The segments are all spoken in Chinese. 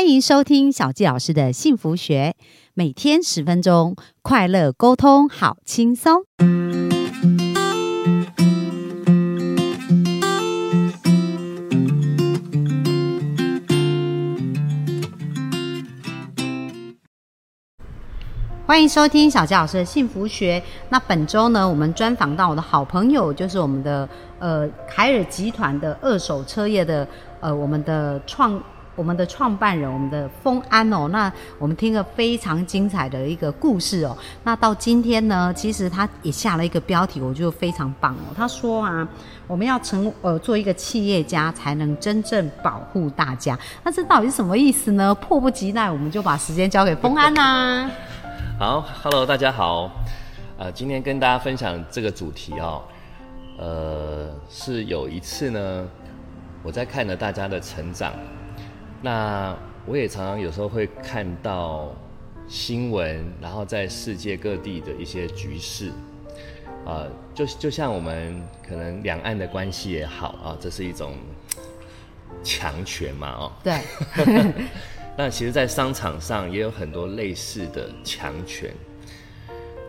欢迎收听小纪老师的幸福学，每天十分钟，快乐沟通，好轻松。欢迎收听小纪老师的幸福学。那本周呢，我们专访到我的好朋友，就是我们的呃凯尔集团的二手车业的呃我们的创我们的创办人，我们的丰安哦。那我们听了非常精彩的一个故事哦。那到今天呢，其实他也下了一个标题，我觉得非常棒哦。他说啊，我们要成呃做一个企业家，才能真正保护大家。那这到底是什么意思呢？迫不及待，我们就把时间交给丰安啦。好，Hello，大家好，呃，今天跟大家分享这个主题哦，呃，是有一次呢，我在看着大家的成长，那我也常常有时候会看到新闻，然后在世界各地的一些局势，啊，就就像我们可能两岸的关系也好啊，这是一种强权嘛，哦，对。那其实，在商场上也有很多类似的强权。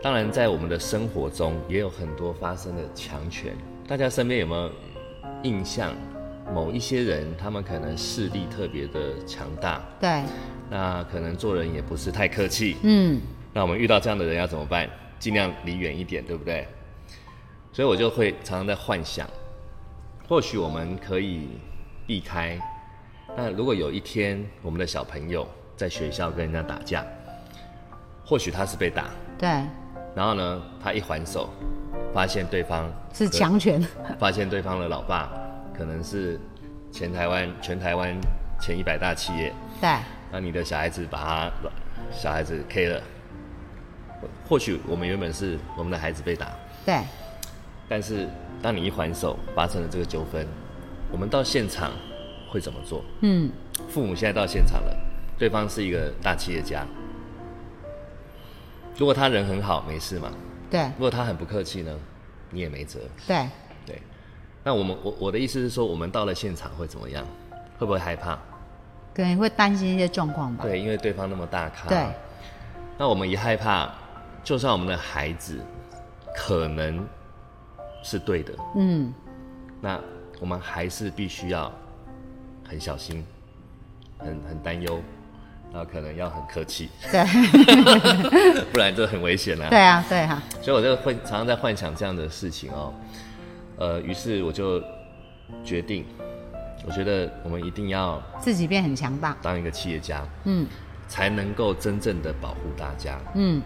当然，在我们的生活中也有很多发生的强权。大家身边有没有印象？某一些人，他们可能势力特别的强大。对。那可能做人也不是太客气。嗯。那我们遇到这样的人要怎么办？尽量离远一点，对不对？所以我就会常常在幻想，或许我们可以避开。那如果有一天我们的小朋友在学校跟人家打架，或许他是被打，对，然后呢，他一还手，发现对方是强权，发现对方的老爸可能是前台湾全台湾前一百大企业，对，那你的小孩子把他小孩子 K 了，或许我们原本是我们的孩子被打，对，但是当你一还手，发生了这个纠纷，我们到现场。会怎么做？嗯，父母现在到现场了，对方是一个大企业家。如果他人很好，没事嘛？对。如果他很不客气呢，你也没辙。对。对。那我们我我的意思是说，我们到了现场会怎么样？会不会害怕？可能会担心一些状况吧。对，因为对方那么大咖。对。那我们一害怕，就算我们的孩子可能是对的，嗯，那我们还是必须要。很小心，很很担忧，然后可能要很客气，对，不然就很危险了。对啊，对哈。所以我就会常常在幻想这样的事情哦，呃，于是我就决定，我觉得我们一定要自己变很强大，当一个企业家，嗯，才能够真正的保护大家，嗯，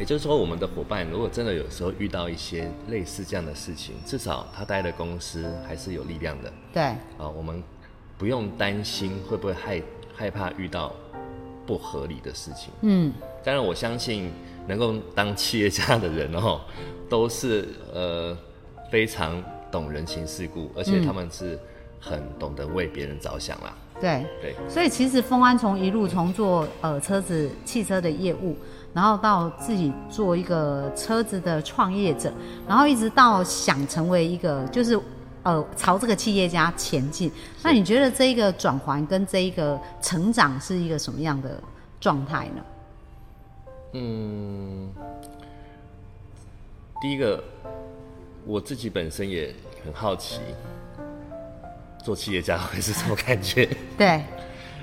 也就是说，我们的伙伴如果真的有时候遇到一些类似这样的事情，至少他待的公司还是有力量的，对，啊，我们。不用担心会不会害害怕遇到不合理的事情。嗯，当然我相信能够当企业家的人哦，都是呃非常懂人情世故，而且他们是很懂得为别人着想啦。对对，所以其实丰安从一路从做呃车子汽车的业务，然后到自己做一个车子的创业者，然后一直到想成为一个就是。呃，朝这个企业家前进，那你觉得这一个转环跟这一个成长是一个什么样的状态呢？嗯，第一个，我自己本身也很好奇，做企业家会是什么感觉？对，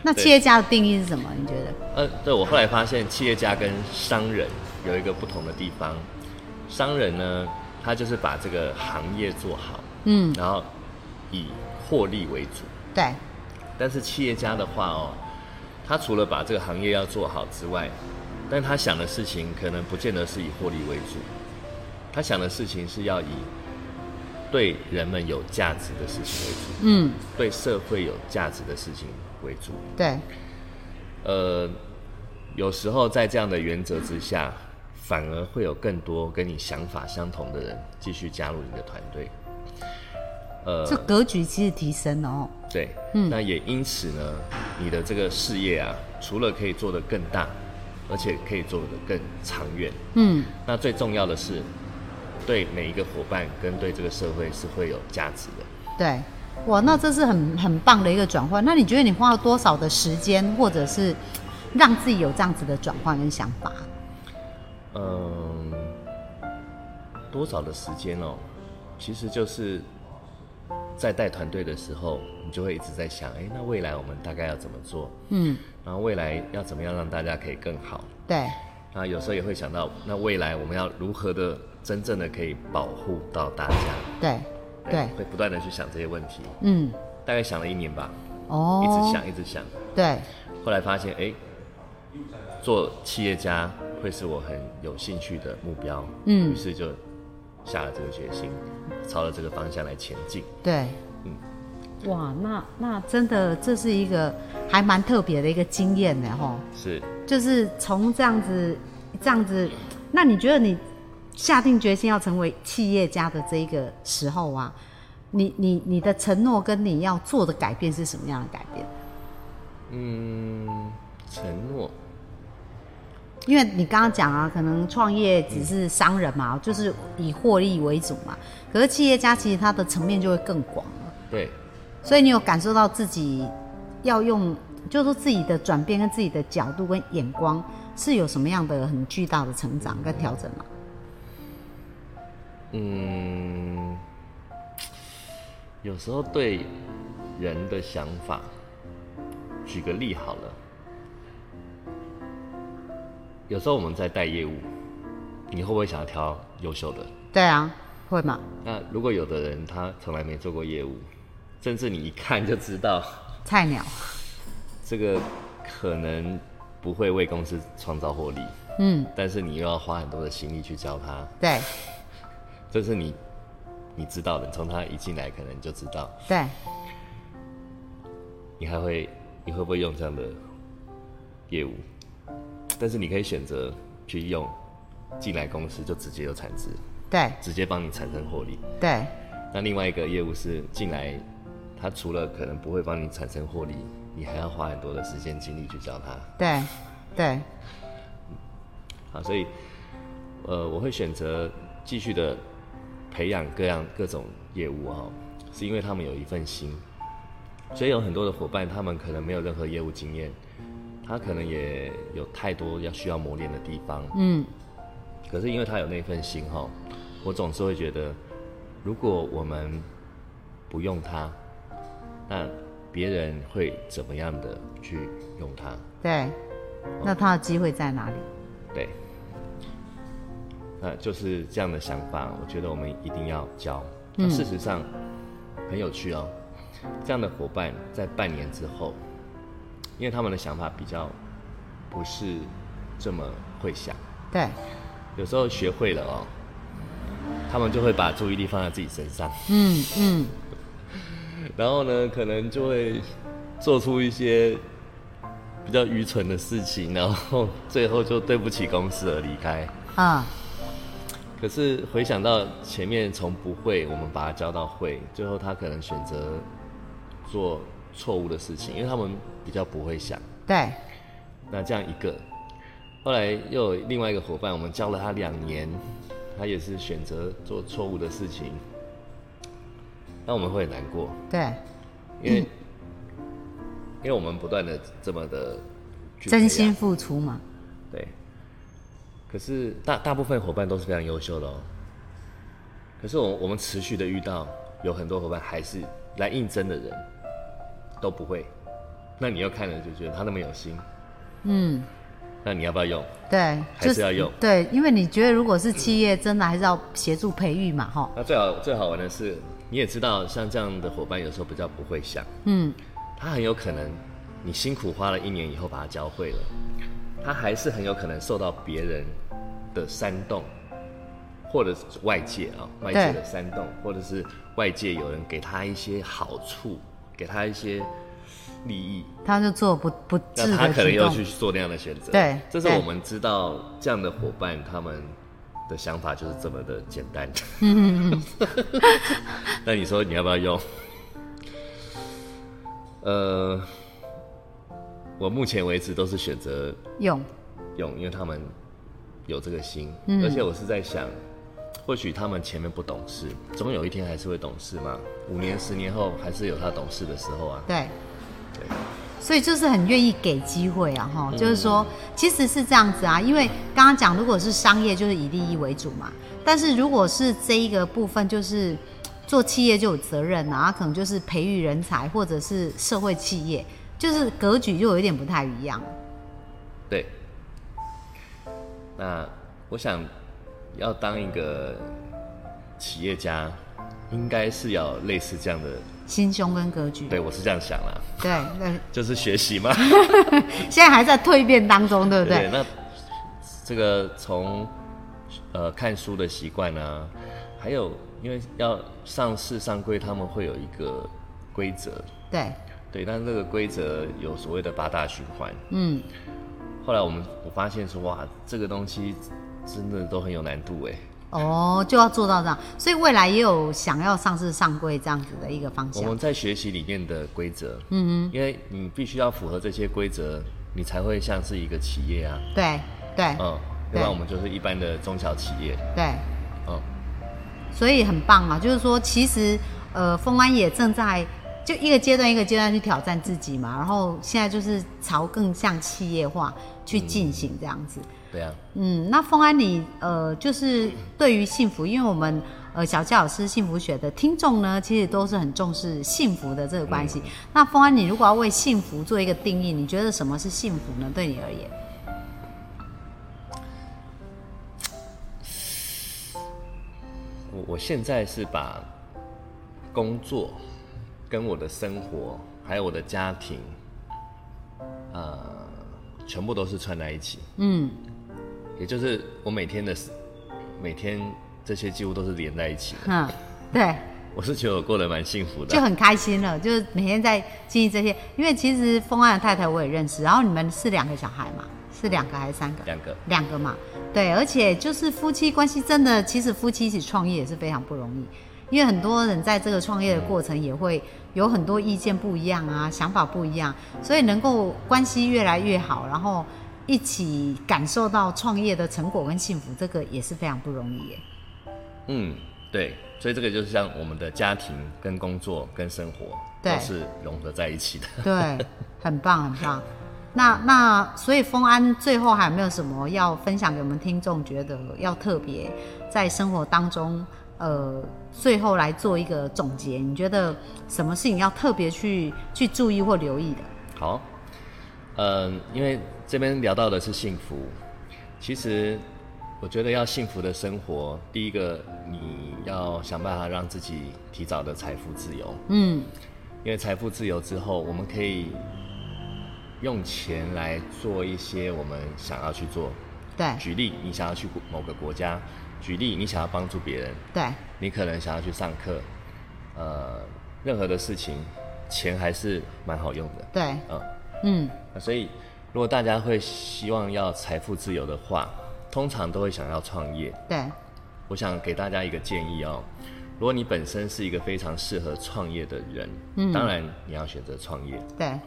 那企业家的定义是什么？你觉得？呃，对我后来发现，企业家跟商人有一个不同的地方，商人呢，他就是把这个行业做好。嗯，然后以获利为主。对。但是企业家的话哦，他除了把这个行业要做好之外，但他想的事情可能不见得是以获利为主。他想的事情是要以对人们有价值的事情为主。嗯。对社会有价值的事情为主。对。呃，有时候在这样的原则之下，反而会有更多跟你想法相同的人继续加入你的团队。呃，这格局其实提升了哦。对，嗯，那也因此呢，你的这个事业啊，除了可以做得更大，而且可以做得更长远。嗯，那最重要的是，对每一个伙伴跟对这个社会是会有价值的。对，哇，那这是很很棒的一个转换。那你觉得你花了多少的时间，或者是让自己有这样子的转换跟想法？嗯，多少的时间哦？其实就是在带团队的时候，你就会一直在想，哎，那未来我们大概要怎么做？嗯，然后未来要怎么样让大家可以更好？对，那有时候也会想到，那未来我们要如何的真正的可以保护到大家？对，对，会不断的去想这些问题。嗯，大概想了一年吧，哦，一直想，一直想。对，后来发现，哎，做企业家会是我很有兴趣的目标。嗯于是就下了这个决心，朝着这个方向来前进。对，嗯哇，那那真的这是一个还蛮特别的一个经验呢，吼。是，就是从这样子这样子，那你觉得你下定决心要成为企业家的这一个时候啊，你你你的承诺跟你要做的改变是什么样的改变？嗯，承诺，因为你刚刚讲啊，可能创业只是商人嘛，就是以获利为主嘛。可是企业家其实他的层面就会更广了，对，所以你有感受到自己要用，就是说自己的转变跟自己的角度跟眼光是有什么样的很巨大的成长跟调整吗？嗯，有时候对人的想法，举个例好了。有时候我们在带业务，你会不会想要挑优秀的？对啊，会吗？那如果有的人他从来没做过业务，甚至你一看就知道 菜鸟，这个可能不会为公司创造获利，嗯，但是你又要花很多的心力去教他，对这是你你知道的，从他一进来可能就知道，对，你还会你会不会用这样的业务？但是你可以选择去用进来公司就直接有产值，对直接帮你产生获利。对那另外一个业务是进来，他除了可能不会帮你产生获利，你还要花很多的时间精力去教他。对对，好，所以呃，我会选择继续的培养各样各种业务哈、是因为他们有一份心，所以有很多的伙伴，他们可能没有任何业务经验，他可能也有太多要需要磨练的地方，嗯，可是因为他有那份心哈、我总是会觉得，如果我们不用他，那别人会怎么样的去用它？对，那他的机会在哪里？对，那就是这样的想法，我觉得我们一定要教。那事实上很有趣哦，这样的伙伴在半年之后，因为他们的想法比较不是这么会想，对有时候学会了哦，他们就会把注意力放在自己身上，嗯嗯，然后呢，可能就会做出一些比较愚蠢的事情，然后最后就对不起公司而离开。啊，可是回想到前面从不会，我们把他教到会，最后他可能选择做错误的事情，因为他们比较不会想。对。那这样一个，后来又有另外一个伙伴，我们教了他两年，他也是选择做错误的事情，那我们会很难过，对，因为、因为我们不断的这么的真心付出嘛，对，可是大大部分伙伴都是非常优秀的哦。可是我我们持续的遇到有很多伙伴还是来应征的人都不会，那你又看了就觉得他那么有心，嗯，那你要不要用？对，还是要用？对，因为你觉得如果是企业，真的还是要协助培育嘛，哈，那最好最好玩的是，你也知道，像这样的伙伴有时候比较不会想，嗯，他很有可能你辛苦花了一年以后把他教会了，他还是很有可能受到别人的煽动，或者是外界啊、外界的煽动，或者是外界有人给他一些好处，给他一些利益，他就做不不那他可能又，去做那样的选择。对对这是我们知道这样的伙伴他们的想法就是这么的简单。那你说你要不要用？呃，我目前为止都是选择用，用，因为他们有这个心，嗯。而且我是在想，或许他们前面不懂事，总有一天还是会懂事嘛。五年、十年后，还是有他懂事的时候啊。对，对，所以就是很愿意给机会啊，哈，嗯。就是说其实是这样子啊，因为刚刚讲如果是商业就是以利益为主嘛，但是如果是这一个部分就是做企业就有责任啊，可能就是培育人才或者是社会企业，就是格局就有一点不太一样。对。那我想要当一个企业家，应该是要类似这样的。心胸跟格局，对我是这样想啦，对那，就是学习嘛。现在还在蜕变当中，对不对？那这个从呃看书的习惯啊，还有因为要上市上柜，他们会有一个规则，对，对，但这个规则有所谓的八大循环。嗯，后来我们我发现说，哇，这个东西真的都很有难度哎。哦，就要做到这样，所以未来也有想要上市上柜这样子的一个方向。我们在学习里面的规则，嗯嗯，因为你必须要符合这些规则，你才会像是一个企业啊。对对嗯，要不然我们就是一般的中小企业。对，嗯，所以很棒啊！就是说，其实呃，丰安也正在就一个阶段一个阶段去挑战自己嘛，然后现在就是朝更像企业化去进行这样子。对啊，嗯，那丰安你呃，就是对于幸福，因为我们呃小教老师幸福学的听众呢，其实都是很重视幸福的这个关系。那丰安，你如果要为幸福做一个定义，你觉得什么是幸福呢？对你而言？我我现在是把工作跟我的生活还有我的家庭，呃，全部都是串在一起。嗯，也就是我每天的每天这些几乎都是连在一起的。嗯，对。我是觉得我过得蛮幸福的，就很开心了，就是每天在经历这些。因为其实风安的太太我也认识，然后你们是两个小孩嘛，是两个还是三个？两个，两个嘛。对，而且就是夫妻关系真的，其实夫妻一起创业也是非常不容易，因为很多人在这个创业的过程也会有很多意见不一样啊，想法不一样，所以能够关系越来越好，然后一起感受到创业的成果跟幸福，这个也是非常不容易耶。嗯，对，所以这个就是像我们的家庭跟工作跟生活对都是融合在一起的。对，很棒，很棒。那那所以丰安最后还有没有什么要分享给我们听众？觉得要特别在生活当中，呃，最后来做一个总结。你觉得什么事情要特别去去注意或留意的？好，嗯，因为这边聊到的是幸福，其实我觉得要幸福的生活，第一个你要想办法让自己提早的财富自由，嗯，因为财富自由之后，我们可以用钱来做一些我们想要去做。对举例，你想要去某个国家；举例，你想要帮助别人；对。你可能想要去上课，呃，任何的事情，钱还是蛮好用的。对，嗯，嗯，那所以如果大家会希望要财富自由的话，通常都会想要创业。对，我想给大家一个建议哦，如果你本身是一个非常适合创业的人，嗯。当然你要选择创业。对，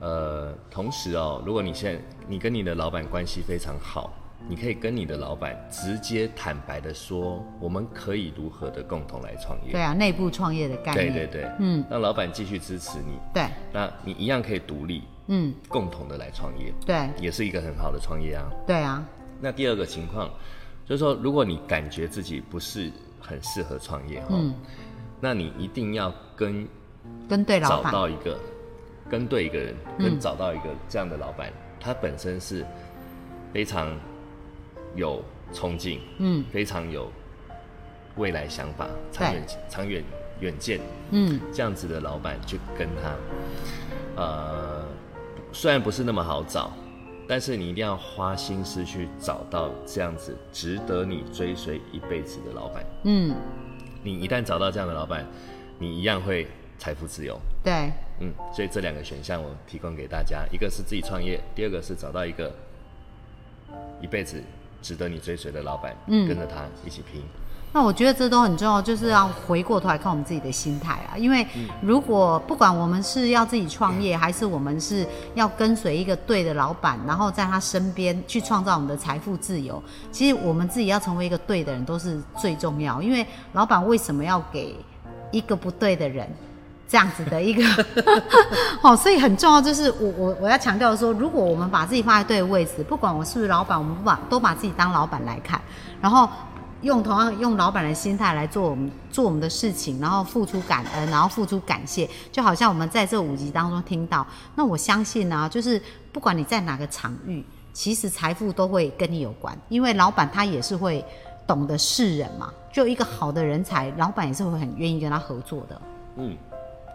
呃，同时哦，如果你现在你跟你的老板关系非常好，你可以跟你的老板直接坦白的说，我们可以如何的共同来创业。对啊，内部创业的概念。对对对，嗯，让老板继续支持你，对，那你一样可以独立，嗯，共同的来创业，对，也是一个很好的创业啊。对啊，那第二个情况就是说，如果你感觉自己不是很适合创业哈，嗯那你一定要跟跟对老板找。到一个跟对一个人，嗯跟找到一个这样的老板，他本身是非常有冲劲，嗯。非常有未来想法、长远长远远见。嗯，这样子的老板去跟他，呃，虽然不是那么好找，但是你一定要花心思去找到这样子值得你追随一辈子的老板。嗯，你一旦找到这样的老板，你一样会财富自由。对，嗯，所以这两个选项我提供给大家，一个是自己创业，第二个是找到一个一辈子值得你追随的老板，嗯跟着他一起拼。那我觉得这都很重要，就是要回过头来看我们自己的心态啊。因为如果不管我们是要自己创业，还是我们是要跟随一个对的老板，然后在他身边去创造我们的财富自由，其实我们自己要成为一个对的人都是最重要。因为老板为什么要给一个不对的人这样子的一个？哦，所以很重要，就是我我我要强调说，如果我们把自己放在对的位置，不管我是不是老板，我们把都把自己当老板来看，然后。用同样用老板的心态来做我们做我们的事情，然后付出感恩，然后付出感谢，就好像我们在这五集当中听到。那我相信呢，就是不管你在哪个场域，其实财富都会跟你有关，因为老板他也是会懂得识人嘛。就一个好的人才，老板也是会很愿意跟他合作的。嗯。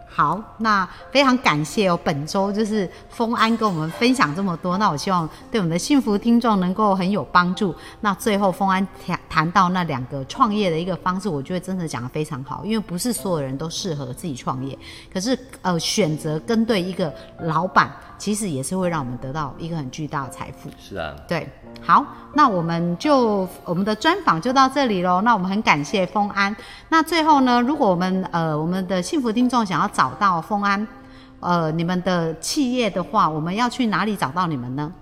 好，那非常感谢哦。本周就是丰安跟我们分享这么多，那我希望对我们的幸福听众能够很有帮助。那最后丰安谈谈到那两个创业的一个方式，我觉得真的讲的非常好，因为不是所有人都适合自己创业，可是呃选择跟对一个老板，其实也是会让我们得到一个很巨大的财富。是啊，对。好，那我们就我们的专访就到这里喽。那我们很感谢丰安。那最后呢，如果我们呃我们的幸福听众想要找到丰安，呃你们的企业的话，我们要去哪里找到你们呢？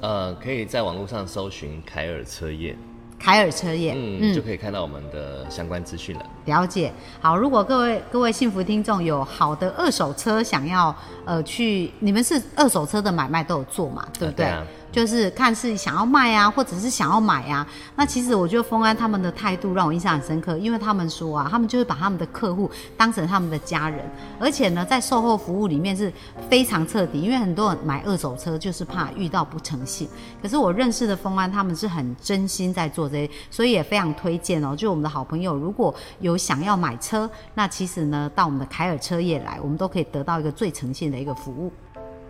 呃，可以在网络上搜寻凯尔车业。凯尔车业，嗯，就可以看到我们的相关资讯了。了解。好，如果各位各位幸福听众有好的二手车想要呃去，你们是二手车的买卖都有做嘛？对不对？就是看是想要卖啊，或者是想要买啊。那其实我觉得丰安他们的态度让我印象很深刻，因为他们说啊，他们就是把他们的客户当成他们的家人，而且呢，在售后服务里面是非常彻底。因为很多人买二手车就是怕遇到不诚信，可是我认识的丰安他们是很真心在做这些，所以也非常推荐哦。就我们的好朋友如果有想要买车，那其实呢，到我们的凯尔车业来，我们都可以得到一个最诚信的一个服务。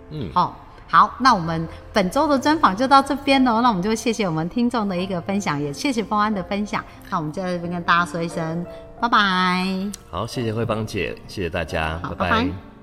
嗯，好。好，那我们本周的专访就到这边喽。那我们就谢谢我们听众的一个分享，也谢谢丰安的分享。那我们就在这边跟大家说一声拜拜。好，谢谢慧芳姐，谢谢大家，拜拜。